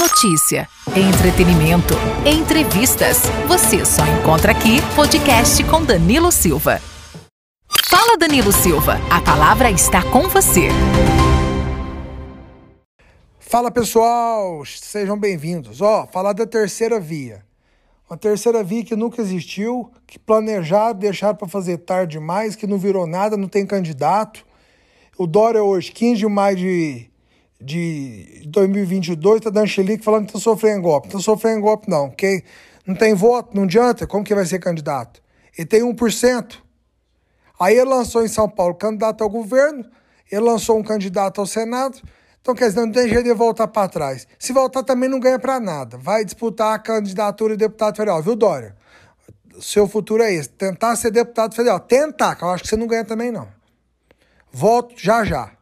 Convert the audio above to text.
Notícia, entretenimento, entrevistas. Você só encontra aqui podcast com Danilo Silva. Fala Danilo Silva, a palavra está com você. Fala pessoal, sejam bem-vindos. Ó, falar da terceira via. Uma terceira via que nunca existiu, que planejaram, deixaram para fazer tarde demais, que não virou nada, não tem candidato. O Dória hoje, 15 de maio de de 2022 tá dando falando que tá sofrendo golpe. Não tá sofrendo golpe, não. Quem não tem voto, não adianta. Como que vai ser candidato? Ele tem 1%. Aí ele lançou em São Paulo candidato ao governo, ele lançou um candidato ao Senado. Então, quer dizer, não tem jeito de voltar para trás. Se voltar, também não ganha para nada. Vai disputar a candidatura de deputado federal, viu, Dória? Seu futuro é esse. Tentar ser deputado federal. Tentar, que eu acho que você não ganha também, não. Volto já já.